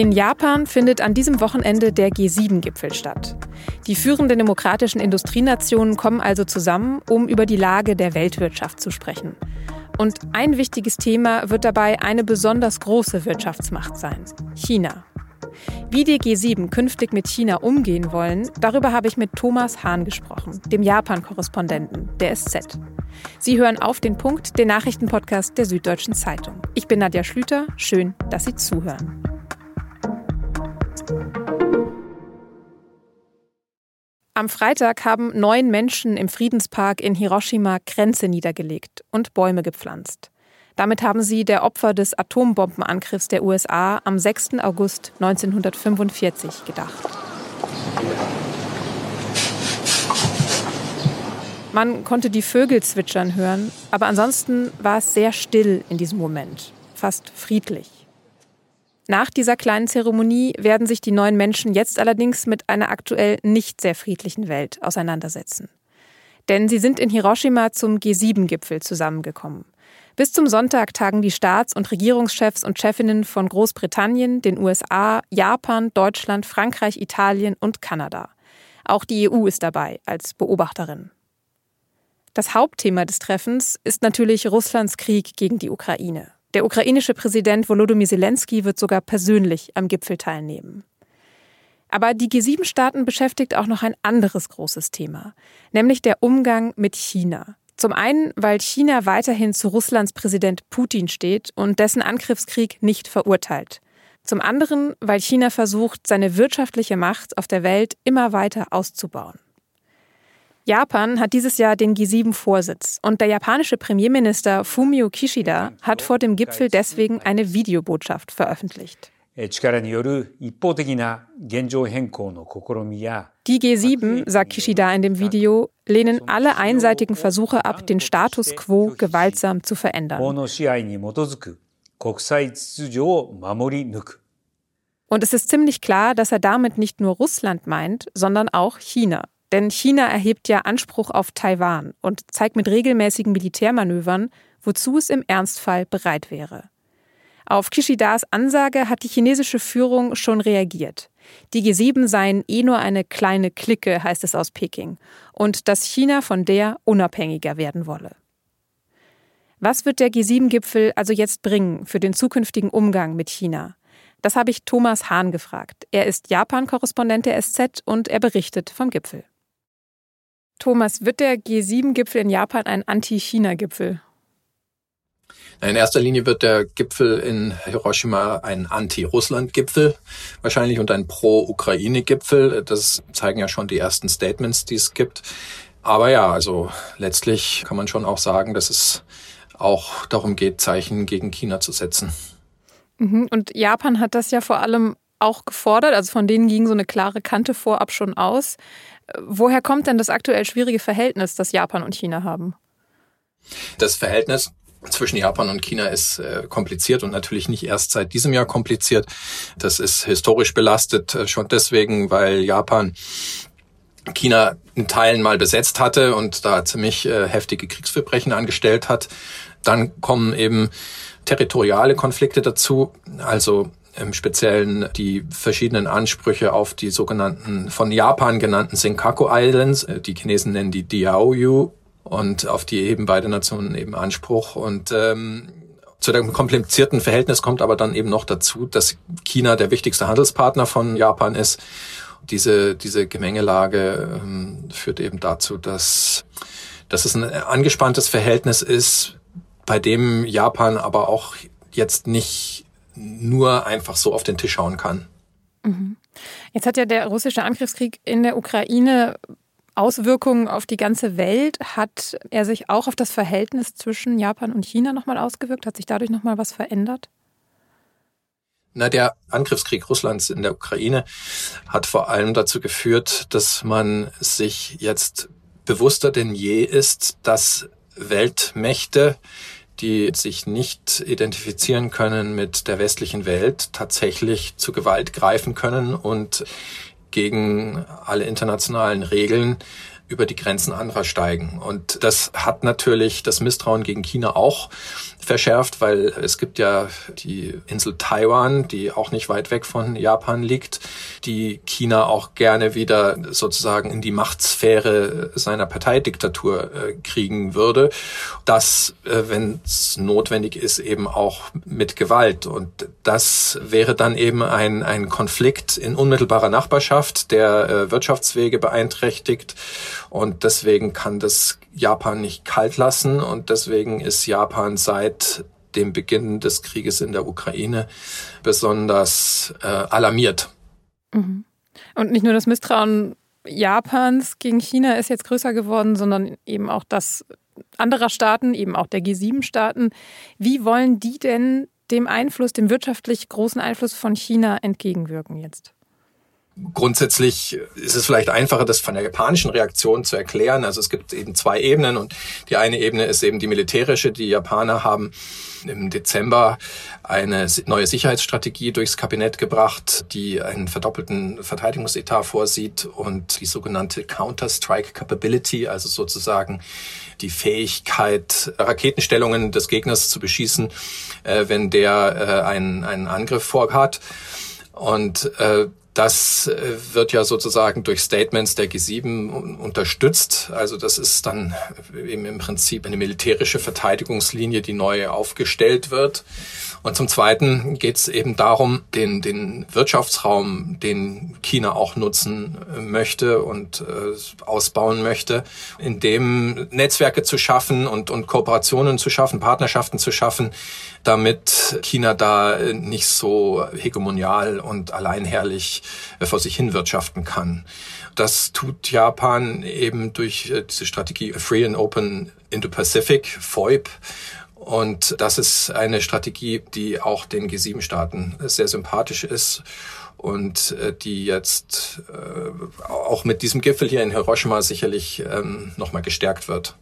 In Japan findet an diesem Wochenende der G7-Gipfel statt. Die führenden demokratischen Industrienationen kommen also zusammen, um über die Lage der Weltwirtschaft zu sprechen. Und ein wichtiges Thema wird dabei eine besonders große Wirtschaftsmacht sein, China. Wie die G7 künftig mit China umgehen wollen, darüber habe ich mit Thomas Hahn gesprochen, dem Japan-Korrespondenten der SZ. Sie hören auf den Punkt, den Nachrichtenpodcast der Süddeutschen Zeitung. Ich bin Nadja Schlüter, schön, dass Sie zuhören. Am Freitag haben neun Menschen im Friedenspark in Hiroshima Grenze niedergelegt und Bäume gepflanzt. Damit haben sie der Opfer des Atombombenangriffs der USA am 6. August 1945 gedacht. Man konnte die Vögel zwitschern hören, aber ansonsten war es sehr still in diesem Moment, fast friedlich. Nach dieser kleinen Zeremonie werden sich die neuen Menschen jetzt allerdings mit einer aktuell nicht sehr friedlichen Welt auseinandersetzen. Denn sie sind in Hiroshima zum G7-Gipfel zusammengekommen. Bis zum Sonntag tagen die Staats- und Regierungschefs und Chefinnen von Großbritannien, den USA, Japan, Deutschland, Frankreich, Italien und Kanada. Auch die EU ist dabei als Beobachterin. Das Hauptthema des Treffens ist natürlich Russlands Krieg gegen die Ukraine. Der ukrainische Präsident Volodymyr Zelensky wird sogar persönlich am Gipfel teilnehmen. Aber die G7-Staaten beschäftigt auch noch ein anderes großes Thema, nämlich der Umgang mit China. Zum einen, weil China weiterhin zu Russlands Präsident Putin steht und dessen Angriffskrieg nicht verurteilt. Zum anderen, weil China versucht, seine wirtschaftliche Macht auf der Welt immer weiter auszubauen. Japan hat dieses Jahr den G7-Vorsitz und der japanische Premierminister Fumio Kishida hat vor dem Gipfel deswegen eine Videobotschaft veröffentlicht. Die G7, sagt Kishida in dem Video, lehnen alle einseitigen Versuche ab, den Status quo gewaltsam zu verändern. Und es ist ziemlich klar, dass er damit nicht nur Russland meint, sondern auch China. Denn China erhebt ja Anspruch auf Taiwan und zeigt mit regelmäßigen Militärmanövern, wozu es im Ernstfall bereit wäre. Auf Kishidas Ansage hat die chinesische Führung schon reagiert. Die G7 seien eh nur eine kleine Clique, heißt es aus Peking, und dass China von der unabhängiger werden wolle. Was wird der G7-Gipfel also jetzt bringen für den zukünftigen Umgang mit China? Das habe ich Thomas Hahn gefragt. Er ist Japan-Korrespondent der SZ und er berichtet vom Gipfel. Thomas, wird der G7-Gipfel in Japan ein Anti-China-Gipfel? In erster Linie wird der Gipfel in Hiroshima ein Anti-Russland-Gipfel wahrscheinlich und ein Pro-Ukraine-Gipfel. Das zeigen ja schon die ersten Statements, die es gibt. Aber ja, also letztlich kann man schon auch sagen, dass es auch darum geht, Zeichen gegen China zu setzen. Mhm. Und Japan hat das ja vor allem auch gefordert. Also von denen ging so eine klare Kante vorab schon aus. Woher kommt denn das aktuell schwierige Verhältnis, das Japan und China haben? Das Verhältnis zwischen Japan und China ist äh, kompliziert und natürlich nicht erst seit diesem Jahr kompliziert. Das ist historisch belastet, äh, schon deswegen, weil Japan China in Teilen mal besetzt hatte und da ziemlich äh, heftige Kriegsverbrechen angestellt hat. Dann kommen eben territoriale Konflikte dazu, also im Speziellen die verschiedenen Ansprüche auf die sogenannten von Japan genannten Senkaku Islands. Äh, die Chinesen nennen die Diaoyu und auf die eben beide Nationen eben Anspruch. Und ähm, zu dem komplizierten Verhältnis kommt aber dann eben noch dazu, dass China der wichtigste Handelspartner von Japan ist. Diese, diese Gemengelage ähm, führt eben dazu, dass, dass es ein angespanntes Verhältnis ist, bei dem Japan aber auch jetzt nicht nur einfach so auf den Tisch schauen kann. Mhm. Jetzt hat ja der russische Angriffskrieg in der Ukraine Auswirkungen auf die ganze Welt. Hat er sich auch auf das Verhältnis zwischen Japan und China nochmal ausgewirkt? Hat sich dadurch nochmal was verändert? Na, der Angriffskrieg Russlands in der Ukraine hat vor allem dazu geführt, dass man sich jetzt bewusster denn je ist, dass Weltmächte die sich nicht identifizieren können mit der westlichen Welt, tatsächlich zu Gewalt greifen können und gegen alle internationalen Regeln über die Grenzen anderer steigen. Und das hat natürlich das Misstrauen gegen China auch verschärft, weil es gibt ja die Insel Taiwan, die auch nicht weit weg von Japan liegt, die China auch gerne wieder sozusagen in die Machtsphäre seiner Parteidiktatur äh, kriegen würde. Das, äh, wenn es notwendig ist, eben auch mit Gewalt. Und das wäre dann eben ein, ein Konflikt in unmittelbarer Nachbarschaft, der äh, Wirtschaftswege beeinträchtigt. Und deswegen kann das Japan nicht kalt lassen. Und deswegen ist Japan seit dem Beginn des Krieges in der Ukraine besonders äh, alarmiert. Mhm. Und nicht nur das Misstrauen Japans gegen China ist jetzt größer geworden, sondern eben auch das anderer Staaten, eben auch der G7-Staaten. Wie wollen die denn dem Einfluss, dem wirtschaftlich großen Einfluss von China entgegenwirken jetzt? Grundsätzlich ist es vielleicht einfacher, das von der japanischen Reaktion zu erklären. Also es gibt eben zwei Ebenen und die eine Ebene ist eben die militärische. Die Japaner haben im Dezember eine neue Sicherheitsstrategie durchs Kabinett gebracht, die einen verdoppelten Verteidigungsetat vorsieht und die sogenannte Counter-Strike Capability, also sozusagen die Fähigkeit, Raketenstellungen des Gegners zu beschießen, äh, wenn der äh, einen, einen Angriff vorhat. Und äh, das äh, wird ja sozusagen durch Statements der G7 unterstützt. Also das ist dann eben im Prinzip eine militärische Verteidigungslinie, die neu aufgestellt wird. Und zum Zweiten geht es eben darum, den, den Wirtschaftsraum, den China auch nutzen äh, möchte und äh, ausbauen möchte, in dem Netzwerke zu schaffen und, und Kooperationen zu schaffen, Partnerschaften zu schaffen, damit China da nicht so hegemonial und alleinherrlich äh, vor sich hin wirtschaften kann. Das tut Japan eben durch äh, diese Strategie Free and Open Indo-Pacific, FOIP, und das ist eine Strategie, die auch den G7-Staaten sehr sympathisch ist und äh, die jetzt äh, auch mit diesem Gipfel hier in Hiroshima sicherlich ähm, nochmal gestärkt wird.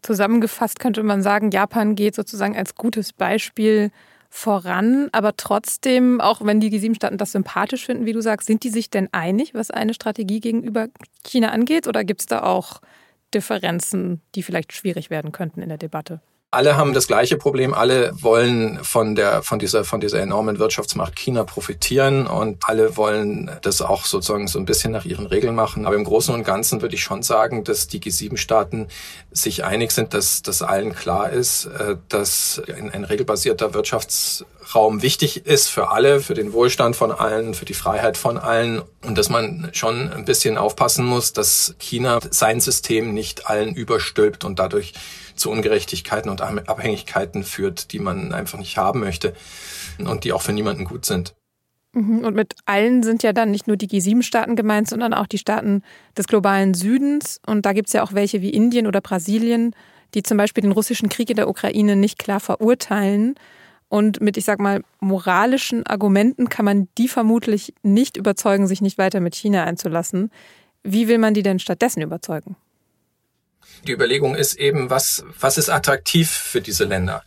Zusammengefasst könnte man sagen, Japan geht sozusagen als gutes Beispiel voran, aber trotzdem, auch wenn die G7-Staaten das sympathisch finden, wie du sagst, sind die sich denn einig, was eine Strategie gegenüber China angeht? Oder gibt es da auch Differenzen, die vielleicht schwierig werden könnten in der Debatte? Alle haben das gleiche Problem. Alle wollen von der, von dieser, von dieser enormen Wirtschaftsmacht China profitieren und alle wollen das auch sozusagen so ein bisschen nach ihren Regeln machen. Aber im Großen und Ganzen würde ich schon sagen, dass die G7-Staaten sich einig sind, dass, dass allen klar ist, äh, dass ein, ein regelbasierter Wirtschaftsraum wichtig ist für alle, für den Wohlstand von allen, für die Freiheit von allen und dass man schon ein bisschen aufpassen muss, dass China sein System nicht allen überstülpt und dadurch zu Ungerechtigkeiten und Abhängigkeiten führt, die man einfach nicht haben möchte und die auch für niemanden gut sind. Mhm. Und mit allen sind ja dann nicht nur die G7-Staaten gemeint, sondern auch die Staaten des globalen Südens. Und da gibt es ja auch welche wie Indien oder Brasilien, die zum Beispiel den russischen Krieg in der Ukraine nicht klar verurteilen. Und mit, ich sag mal, moralischen Argumenten kann man die vermutlich nicht überzeugen, sich nicht weiter mit China einzulassen. Wie will man die denn stattdessen überzeugen? Die Überlegung ist eben, was, was ist attraktiv für diese Länder?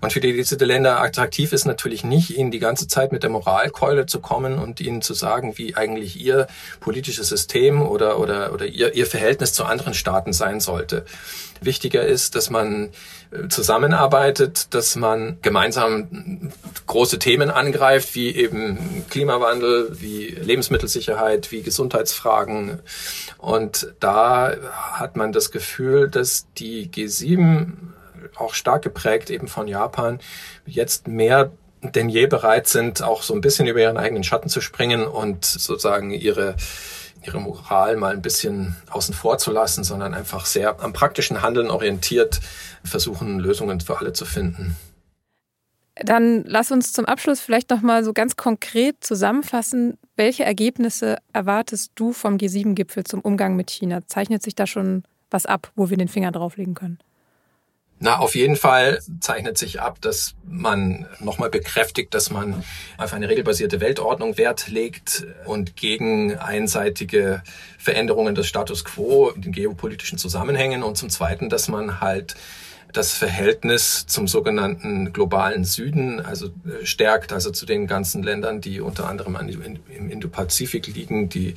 Und für diese Länder attraktiv ist natürlich nicht, ihnen die ganze Zeit mit der Moralkeule zu kommen und ihnen zu sagen, wie eigentlich ihr politisches System oder, oder, oder ihr, ihr Verhältnis zu anderen Staaten sein sollte. Wichtiger ist, dass man äh, zusammenarbeitet, dass man gemeinsam große Themen angreift, wie eben Klimawandel, wie Lebensmittelsicherheit, wie Gesundheitsfragen. Und da hat man das Gefühl, dass die G7 auch stark geprägt eben von Japan, jetzt mehr denn je bereit sind, auch so ein bisschen über ihren eigenen Schatten zu springen und sozusagen ihre ihre Moral mal ein bisschen außen vor zu lassen, sondern einfach sehr am praktischen Handeln orientiert versuchen, Lösungen für alle zu finden. Dann lass uns zum Abschluss vielleicht noch mal so ganz konkret zusammenfassen, welche Ergebnisse erwartest du vom G7-Gipfel zum Umgang mit China? Zeichnet sich da schon was ab, wo wir den Finger drauflegen können? Na, auf jeden Fall zeichnet sich ab, dass man nochmal bekräftigt, dass man auf eine regelbasierte Weltordnung Wert legt und gegen einseitige Veränderungen des Status quo in den geopolitischen Zusammenhängen und zum Zweiten, dass man halt das Verhältnis zum sogenannten globalen Süden, also äh, stärkt, also zu den ganzen Ländern, die unter anderem im Indo-Pazifik liegen, die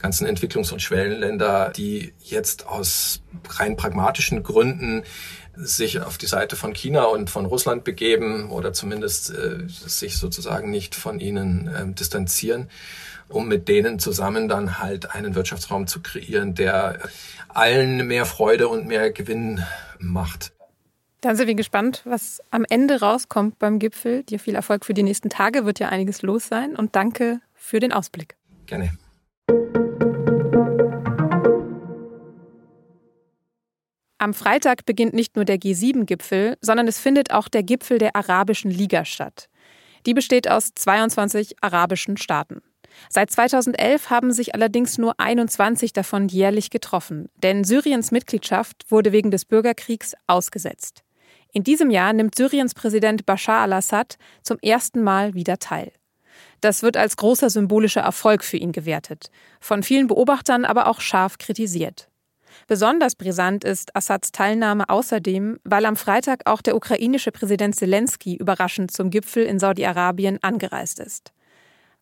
ganzen Entwicklungs- und Schwellenländer, die jetzt aus rein pragmatischen Gründen sich auf die Seite von China und von Russland begeben oder zumindest äh, sich sozusagen nicht von ihnen äh, distanzieren, um mit denen zusammen dann halt einen Wirtschaftsraum zu kreieren, der allen mehr Freude und mehr Gewinn macht. Dann sind wir gespannt, was am Ende rauskommt beim Gipfel. Dir viel Erfolg für die nächsten Tage, wird ja einiges los sein und danke für den Ausblick. Gerne. Am Freitag beginnt nicht nur der G7-Gipfel, sondern es findet auch der Gipfel der Arabischen Liga statt. Die besteht aus 22 arabischen Staaten. Seit 2011 haben sich allerdings nur 21 davon jährlich getroffen, denn Syriens Mitgliedschaft wurde wegen des Bürgerkriegs ausgesetzt. In diesem Jahr nimmt Syriens Präsident Bashar al-Assad zum ersten Mal wieder teil. Das wird als großer symbolischer Erfolg für ihn gewertet, von vielen Beobachtern aber auch scharf kritisiert. Besonders brisant ist Assads Teilnahme außerdem, weil am Freitag auch der ukrainische Präsident Zelensky überraschend zum Gipfel in Saudi-Arabien angereist ist.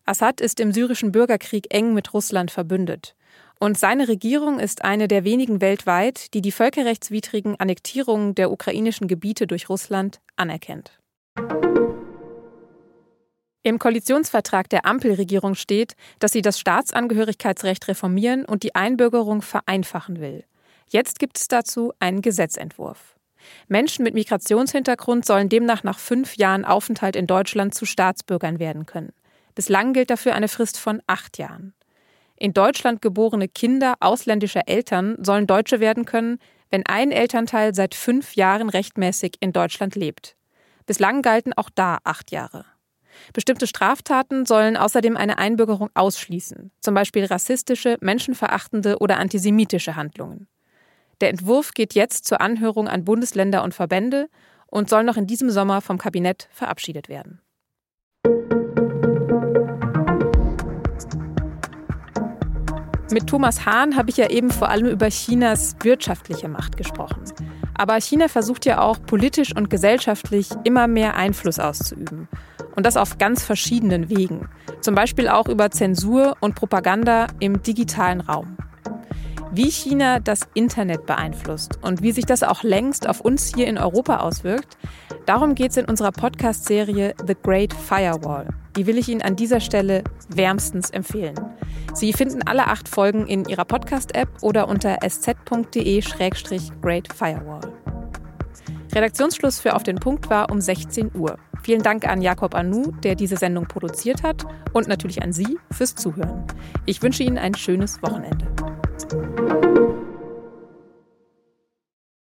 Assad ist im syrischen Bürgerkrieg eng mit Russland verbündet. Und seine Regierung ist eine der wenigen weltweit, die die völkerrechtswidrigen Annektierungen der ukrainischen Gebiete durch Russland anerkennt. Im Koalitionsvertrag der Ampelregierung steht, dass sie das Staatsangehörigkeitsrecht reformieren und die Einbürgerung vereinfachen will. Jetzt gibt es dazu einen Gesetzentwurf. Menschen mit Migrationshintergrund sollen demnach nach fünf Jahren Aufenthalt in Deutschland zu Staatsbürgern werden können. Bislang gilt dafür eine Frist von acht Jahren. In Deutschland geborene Kinder ausländischer Eltern sollen Deutsche werden können, wenn ein Elternteil seit fünf Jahren rechtmäßig in Deutschland lebt. Bislang galten auch da acht Jahre. Bestimmte Straftaten sollen außerdem eine Einbürgerung ausschließen, zum Beispiel rassistische, menschenverachtende oder antisemitische Handlungen. Der Entwurf geht jetzt zur Anhörung an Bundesländer und Verbände und soll noch in diesem Sommer vom Kabinett verabschiedet werden. Mit Thomas Hahn habe ich ja eben vor allem über Chinas wirtschaftliche Macht gesprochen. Aber China versucht ja auch politisch und gesellschaftlich immer mehr Einfluss auszuüben. Und das auf ganz verschiedenen Wegen. Zum Beispiel auch über Zensur und Propaganda im digitalen Raum. Wie China das Internet beeinflusst und wie sich das auch längst auf uns hier in Europa auswirkt, darum geht es in unserer Podcast-Serie The Great Firewall. Die will ich Ihnen an dieser Stelle wärmstens empfehlen. Sie finden alle acht Folgen in Ihrer Podcast-App oder unter sz.de-great firewall. Redaktionsschluss für Auf den Punkt war um 16 Uhr. Vielen Dank an Jakob Anu, der diese Sendung produziert hat und natürlich an Sie fürs Zuhören. Ich wünsche Ihnen ein schönes Wochenende.